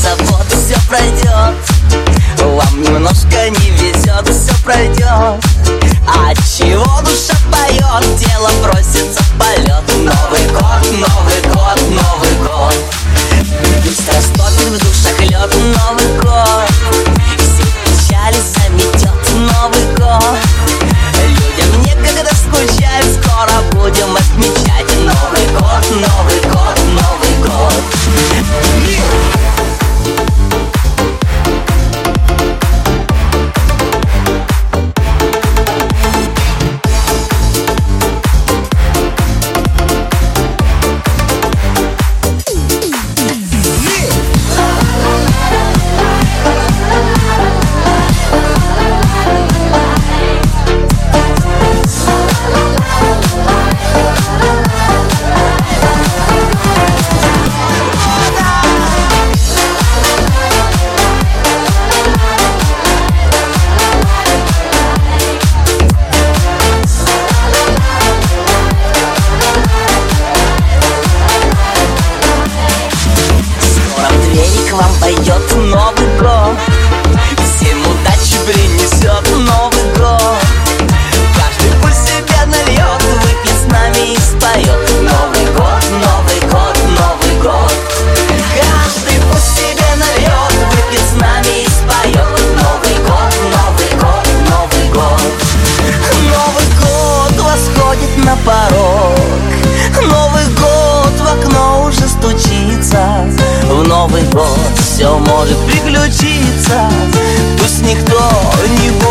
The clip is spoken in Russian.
завод, все пройдет Вам немножко не везет, все пройдет А чего душа поет, тело просится в полет Новый пойдет Новый год. Всем удачи принесет Новый год. Каждый пусть себе нальет Выпьет с нами и споет. Новый год, Новый год, Новый год. Каждый пусть себе нальет Выпьет с нами и споет. Новый год, Новый год, Новый год. Новый год восходит на порог. Новый год в окно уже стучится. В Новый год все может приключиться. Пусть никто не будет